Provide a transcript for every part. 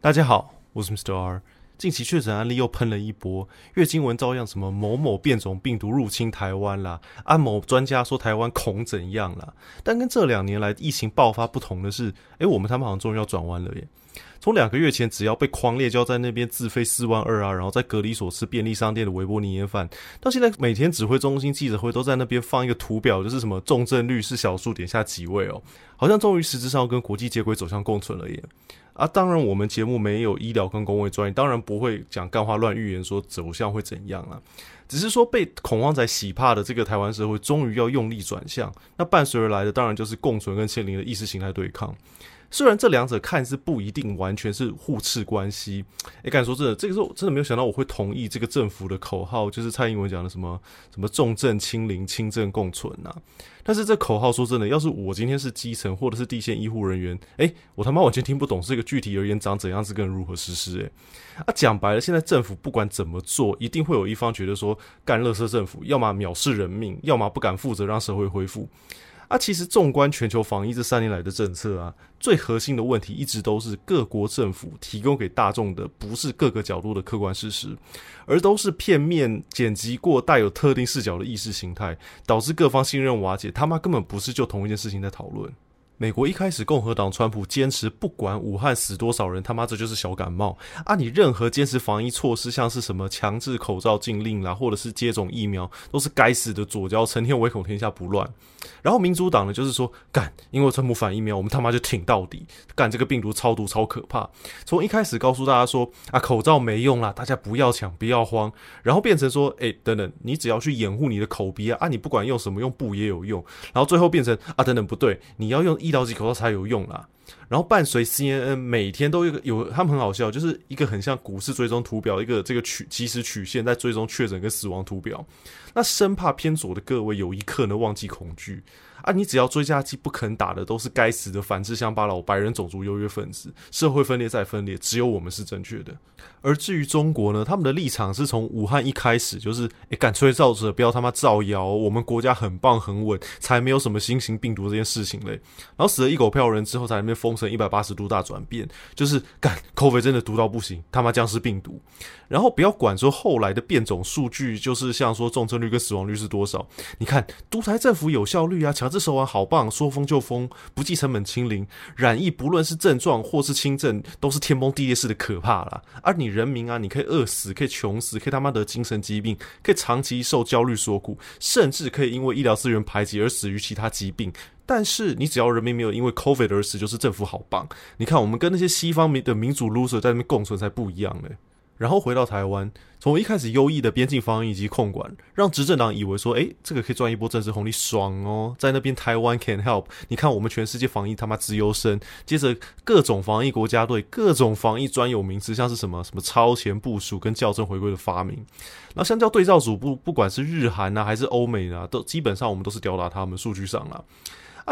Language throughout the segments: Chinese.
大家好，我是 Mr. R。近期确诊案例又喷了一波，月经文照样什么某某变种病毒入侵台湾啦，按某专家说台湾恐怎样啦。但跟这两年来疫情爆发不同的是，诶，我们他们好像终于要转弯了耶。从两个月前，只要被匡列，就要在那边自费四万二啊，然后在隔离所吃便利商店的微波年夜饭，到现在每天指挥中心记者会都在那边放一个图表，就是什么重症率是小数点下几位哦，好像终于实质上跟国际接轨走向共存了耶。啊，当然我们节目没有医疗跟公卫专业，当然不会讲干话乱预言说走向会怎样啊，只是说被恐慌仔洗怕的这个台湾社会终于要用力转向，那伴随而来的当然就是共存跟清零的意识形态对抗。虽然这两者看似不一定完全是互斥关系，诶，敢说真的，这个时候真的没有想到我会同意这个政府的口号，就是蔡英文讲的什么什么重症清零、轻症共存呐。但是这口号说真的，要是我今天是基层或者是第一线医护人员，诶，我他妈完全听不懂这个具体而言长怎样子跟如何实施。诶，啊，讲白了，现在政府不管怎么做，一定会有一方觉得说干垃圾政府，要么藐视人命，要么不敢负责让社会恢复。啊，其实纵观全球防疫这三年来的政策啊，最核心的问题一直都是各国政府提供给大众的不是各个角度的客观事实，而都是片面剪辑过带有特定视角的意识形态，导致各方信任瓦解。他妈根本不是就同一件事情在讨论。美国一开始，共和党川普坚持不管武汉死多少人，他妈这就是小感冒啊！你任何坚持防疫措施，像是什么强制口罩禁令啦，或者是接种疫苗，都是该死的左交，成天唯恐天下不乱。然后民主党呢，就是说干，因为川普反疫苗，我们他妈就挺到底，干这个病毒超毒超可怕。从一开始告诉大家说啊，口罩没用啦，大家不要抢，不要慌，然后变成说，哎，等等，你只要去掩护你的口鼻啊，啊，你不管用什么，用布也有用。然后最后变成啊，等等，不对，你要用医医疗级口罩才有用啦，然后伴随 CNN 每天都有有，他们很好笑，就是一个很像股市追踪图表，一个这个曲即时曲线在追踪确诊跟死亡图表，那生怕偏左的各位有一刻呢忘记恐惧。啊！你只要追加剂不肯打的，都是该死的反智乡巴佬、白人种族优越分子，社会分裂再分裂，只有我们是正确的。而至于中国呢，他们的立场是从武汉一开始就是，诶，敢吹哨者不要他妈造谣，我们国家很棒很稳，才没有什么新型病毒这件事情嘞。然后死了一狗票人之后，在那封城一百八十度大转变，就是干 COVID 真的毒到不行，他妈僵尸病毒。然后不要管说后来的变种数据，就是像说重症率跟死亡率是多少，你看独裁政府有效率啊，强。制手腕好棒，说封就封，不计成本清零，染疫不论是症状或是轻症，都是天崩地裂式的可怕啦。而你人民啊，你可以饿死，可以穷死，可以他妈得精神疾病，可以长期受焦虑所苦，甚至可以因为医疗资源排挤而死于其他疾病。但是你只要人民没有因为 COVID 而死，就是政府好棒。你看我们跟那些西方民的民主 loser 在那边共存才不一样呢。然后回到台湾，从一开始优异的边境防疫以及控管，让执政党以为说，诶，这个可以赚一波政治红利，爽哦！在那边台湾 can help，你看我们全世界防疫他妈直优生。接着各种防疫国家队，各种防疫专有名词，像是什么什么超前部署跟校正回归的发明。那相较对照组，不不管是日韩啊还是欧美啊，都基本上我们都是吊打他们数据上了。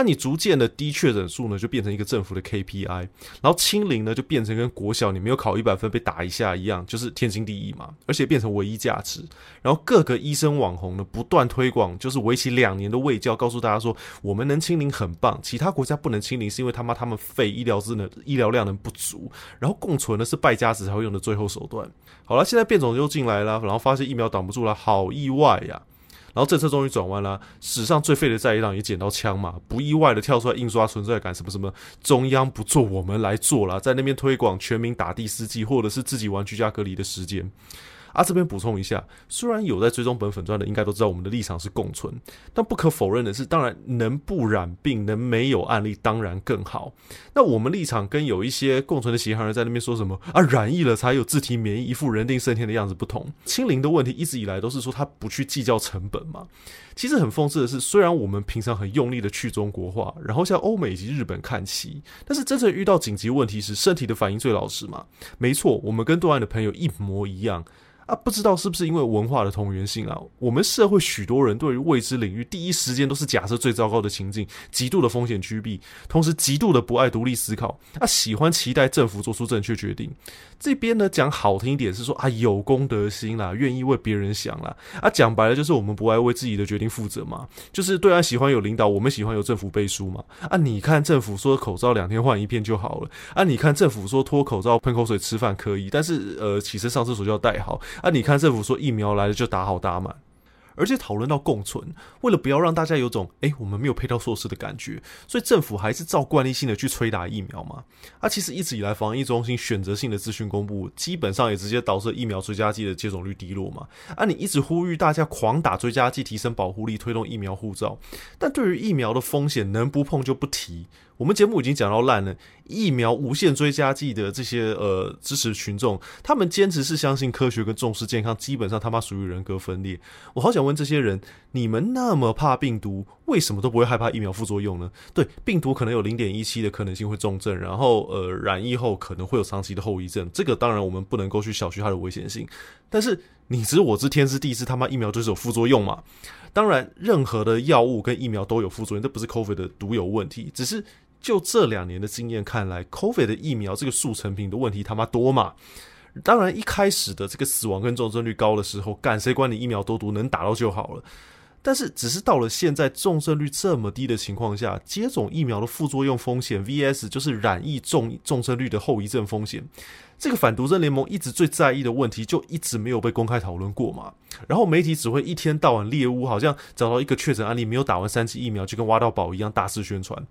你逐渐的低确诊数呢，就变成一个政府的 KPI，然后清零呢，就变成跟国小你没有考一百分被打一下一样，就是天经地义嘛，而且变成唯一价值。然后各个医生网红呢，不断推广，就是为期两年的卫教，告诉大家说，我们能清零很棒，其他国家不能清零是因为他妈他们废医疗资能医疗量能不足，然后共存的是败家子才会用的最后手段。好了，现在变种又进来了，然后发现疫苗挡不住了，好意外呀！然后政策终于转弯了，史上最废的在野党也捡到枪嘛，不意外的跳出来印刷存在感，什么什么中央不做我们来做了，在那边推广全民打第四剂，或者是自己玩居家隔离的时间。啊，这边补充一下，虽然有在追踪本粉钻的，应该都知道我们的立场是共存，但不可否认的是，当然能不染病，能没有案例，当然更好。那我们立场跟有一些共存的其他人在那边说什么啊，染疫了才有自体免疫，一副人定胜天的样子不同。清零的问题一直以来都是说他不去计较成本嘛。其实很讽刺的是，虽然我们平常很用力的去中国化，然后向欧美以及日本看齐，但是真正遇到紧急问题时，身体的反应最老实嘛。没错，我们跟对岸的朋友一模一样。啊，不知道是不是因为文化的同源性啊，我们社会许多人对于未知领域第一时间都是假设最糟糕的情境，极度的风险趋避，同时极度的不爱独立思考，啊，喜欢期待政府做出正确决定。这边呢，讲好听一点是说啊，有公德心啦，愿意为别人想啦，啊，讲白了就是我们不爱为自己的决定负责嘛，就是对岸喜欢有领导，我们喜欢有政府背书嘛。啊，你看政府说口罩两天换一片就好了，啊，你看政府说脱口罩喷口水吃饭可以，但是呃，起身上厕所就要戴好，啊，你看政府说疫苗来了就打好打满。而且讨论到共存，为了不要让大家有种哎、我们没有配套措施的感觉，所以政府还是照惯例性的去催打疫苗嘛。啊，其实一直以来防疫中心选择性的资讯公布，基本上也直接导致疫苗追加剂的接种率低落嘛。啊，你一直呼吁大家狂打追加剂，提升保护力，推动疫苗护照，但对于疫苗的风险，能不碰就不提。我们节目已经讲到烂了，疫苗无限追加剂的这些呃支持群众，他们坚持是相信科学跟重视健康，基本上他妈属于人格分裂。我好想问这些人，你们那么怕病毒，为什么都不会害怕疫苗副作用呢？对，病毒可能有零点一七的可能性会重症，然后呃染疫后可能会有长期的后遗症，这个当然我们不能够去小觑它的危险性。但是你知我知天知地知，他妈疫苗就是有副作用嘛？当然，任何的药物跟疫苗都有副作用，这不是 COVID 的独有问题，只是。就这两年的经验看来，COVID 的疫苗这个速成品的问题他妈多嘛？当然，一开始的这个死亡跟重症率高的时候，干谁管你疫苗多毒，能打到就好了。但是，只是到了现在重症率这么低的情况下，接种疫苗的副作用风险 VS 就是染疫重重症率的后遗症风险，这个反毒症联盟一直最在意的问题就一直没有被公开讨论过嘛？然后媒体只会一天到晚猎物，好像找到一个确诊案例没有打完三期疫苗就跟挖到宝一样大肆宣传。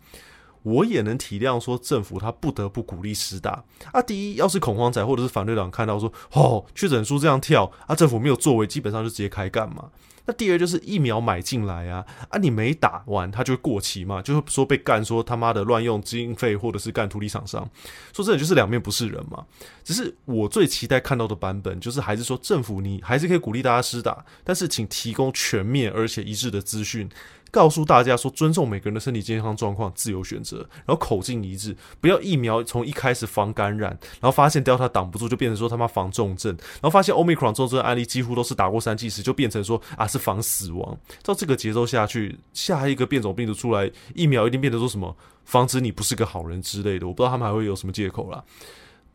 我也能体谅，说政府他不得不鼓励施打啊。第一，要是恐慌仔或者是反对党看到说，哦，确诊数这样跳啊，政府没有作为，基本上就直接开干嘛。那第二就是疫苗买进来啊，啊，你没打完，它就会过期嘛，就会说被干说他妈的乱用经费，或者是干土地厂商，说真的就是两面不是人嘛。只是我最期待看到的版本，就是还是说政府你还是可以鼓励大家施打，但是请提供全面而且一致的资讯。告诉大家说，尊重每个人的身体健康状况，自由选择，然后口径一致，不要疫苗从一开始防感染，然后发现 Delta 挡不住，就变成说他妈防重症，然后发现 Omicron 重症案例几乎都是打过三剂时，就变成说啊是防死亡。照这个节奏下去，下一个变种病毒出来，疫苗一定变得说什么防止你不是个好人之类的，我不知道他们还会有什么借口啦。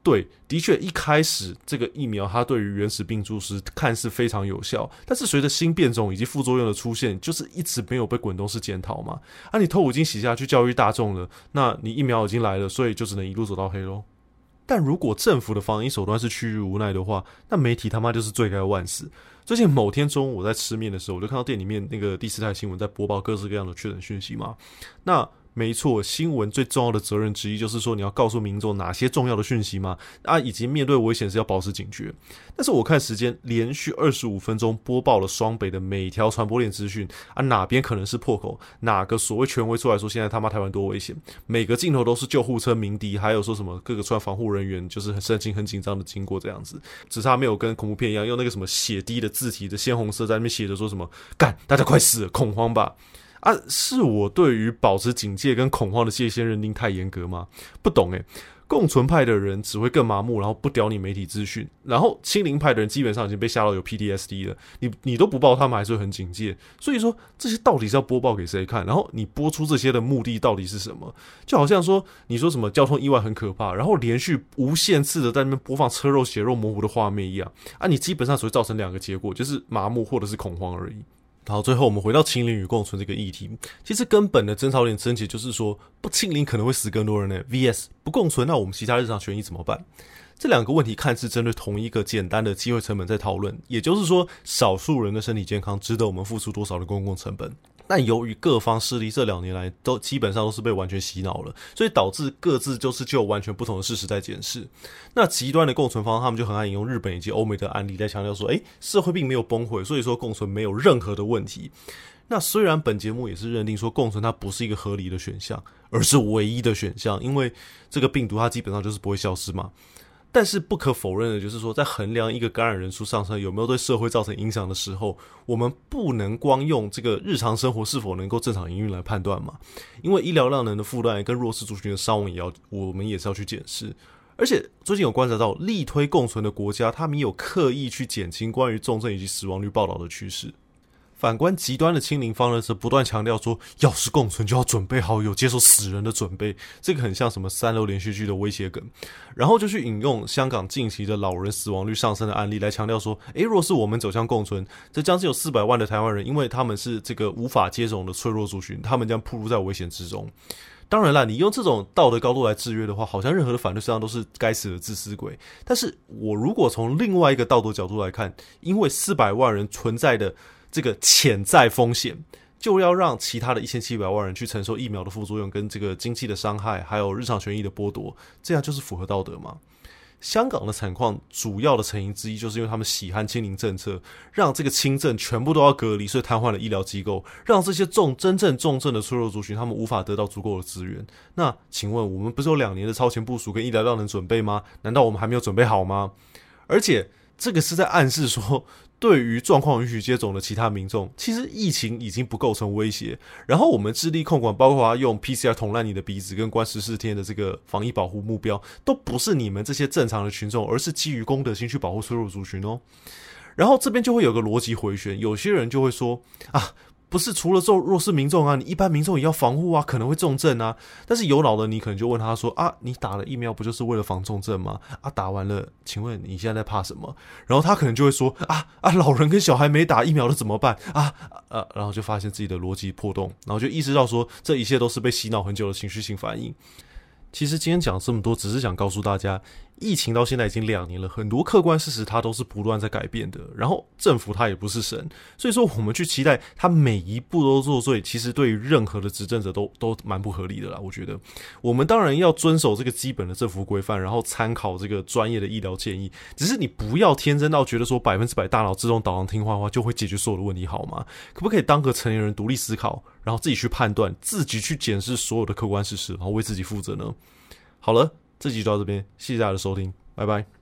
对，的确，一开始这个疫苗它对于原始病毒是看似非常有效，但是随着新变种以及副作用的出现，就是一直没有被滚动式检讨嘛。啊，你头已经洗下去教育大众了，那你疫苗已经来了，所以就只能一路走到黑喽。但如果政府的防疫手段是趋于无奈的话，那媒体他妈就是罪该万死。最近某天中午我在吃面的时候，我就看到店里面那个第四台新闻在播报各式各样的确诊讯息嘛，那。没错，新闻最重要的责任之一就是说，你要告诉民众哪些重要的讯息吗？啊，以及面对危险时要保持警觉。但是我看时间，连续二十五分钟播报了双北的每条传播链资讯啊，哪边可能是破口？哪个所谓权威出来说现在他妈台湾多危险？每个镜头都是救护车鸣笛，还有说什么各个穿防护人员就是很神经很紧张的经过这样子，只差没有跟恐怖片一样用那个什么血滴的字体的鲜红色在那边写着说什么干，大家快死，恐慌吧。啊，是我对于保持警戒跟恐慌的界限认定太严格吗？不懂诶，共存派的人只会更麻木，然后不屌你媒体资讯，然后清零派的人基本上已经被吓到有 PTSD 了。你你都不报，他们还是很警戒。所以说这些到底是要播报给谁看？然后你播出这些的目的到底是什么？就好像说你说什么交通意外很可怕，然后连续无限次的在那边播放车肉血肉模糊的画面一样啊，你基本上只会造成两个结果，就是麻木或者是恐慌而已。好，最后我们回到清零与共存这个议题。其实根本的争吵点症结就是说，不清零可能会死更多人呢。VS 不共存，那我们其他日常权益怎么办？这两个问题看似针对同一个简单的机会成本在讨论，也就是说，少数人的身体健康值得我们付出多少的公共成本？但由于各方势力这两年来都基本上都是被完全洗脑了，所以导致各自就是就完全不同的事实在检视。那极端的共存方，他们就很爱引用日本以及欧美的案例在强调说，诶，社会并没有崩溃，所以说共存没有任何的问题。那虽然本节目也是认定说共存它不是一个合理的选项，而是唯一的选项，因为这个病毒它基本上就是不会消失嘛。但是不可否认的就是说，在衡量一个感染人数上升有没有对社会造成影响的时候，我们不能光用这个日常生活是否能够正常营运来判断嘛？因为医疗量能的负担跟弱势族群的伤亡也要，我们也是要去检视。而且最近有观察到，力推共存的国家，他们有刻意去减轻关于重症以及死亡率报道的趋势。反观极端的清零方呢，则不断强调说，要是共存就要准备好有接受死人的准备，这个很像什么三流连续剧的威胁梗。然后就去引用香港近期的老人死亡率上升的案例来强调说，诶，若是我们走向共存，这将近有四百万的台湾人，因为他们是这个无法接种的脆弱族群，他们将暴露在危险之中。当然啦，你用这种道德高度来制约的话，好像任何的反对声浪都是该死的自私鬼。但是我如果从另外一个道德角度来看，因为四百万人存在的这个潜在风险，就要让其他的一千七百万人去承受疫苗的副作用跟这个经济的伤害，还有日常权益的剥夺，这样就是符合道德吗？香港的惨况主要的成因之一，就是因为他们喜欢清零政策，让这个轻症全部都要隔离，所以瘫痪了医疗机构，让这些重真正重症的脆弱族群，他们无法得到足够的资源。那请问，我们不是有两年的超前部署跟医疗量能准备吗？难道我们还没有准备好吗？而且，这个是在暗示说。对于状况允许接种的其他民众，其实疫情已经不构成威胁。然后我们致力控管，包括用 PCR 捅烂你的鼻子跟关十四天的这个防疫保护目标，都不是你们这些正常的群众，而是基于公德心去保护脆弱族群哦。然后这边就会有个逻辑回旋，有些人就会说啊。不是除了做弱势民众啊，你一般民众也要防护啊，可能会重症啊。但是有脑的你可能就问他说啊，你打了疫苗不就是为了防重症吗？啊，打完了，请问你现在在怕什么？然后他可能就会说啊啊，老人跟小孩没打疫苗的怎么办啊？啊，然后就发现自己的逻辑破洞，然后就意识到说这一切都是被洗脑很久的情绪性反应。其实今天讲这么多，只是想告诉大家。疫情到现在已经两年了，很多客观事实它都是不断在改变的。然后政府它也不是神，所以说我们去期待它每一步都做对，其实对于任何的执政者都都蛮不合理的啦。我觉得我们当然要遵守这个基本的政府规范，然后参考这个专业的医疗建议。只是你不要天真到觉得说百分之百大脑自动导航听话的话就会解决所有的问题，好吗？可不可以当个成年人独立思考，然后自己去判断，自己去检视所有的客观事实，然后为自己负责呢？好了。这集就到这边，谢谢大家的收听，拜拜。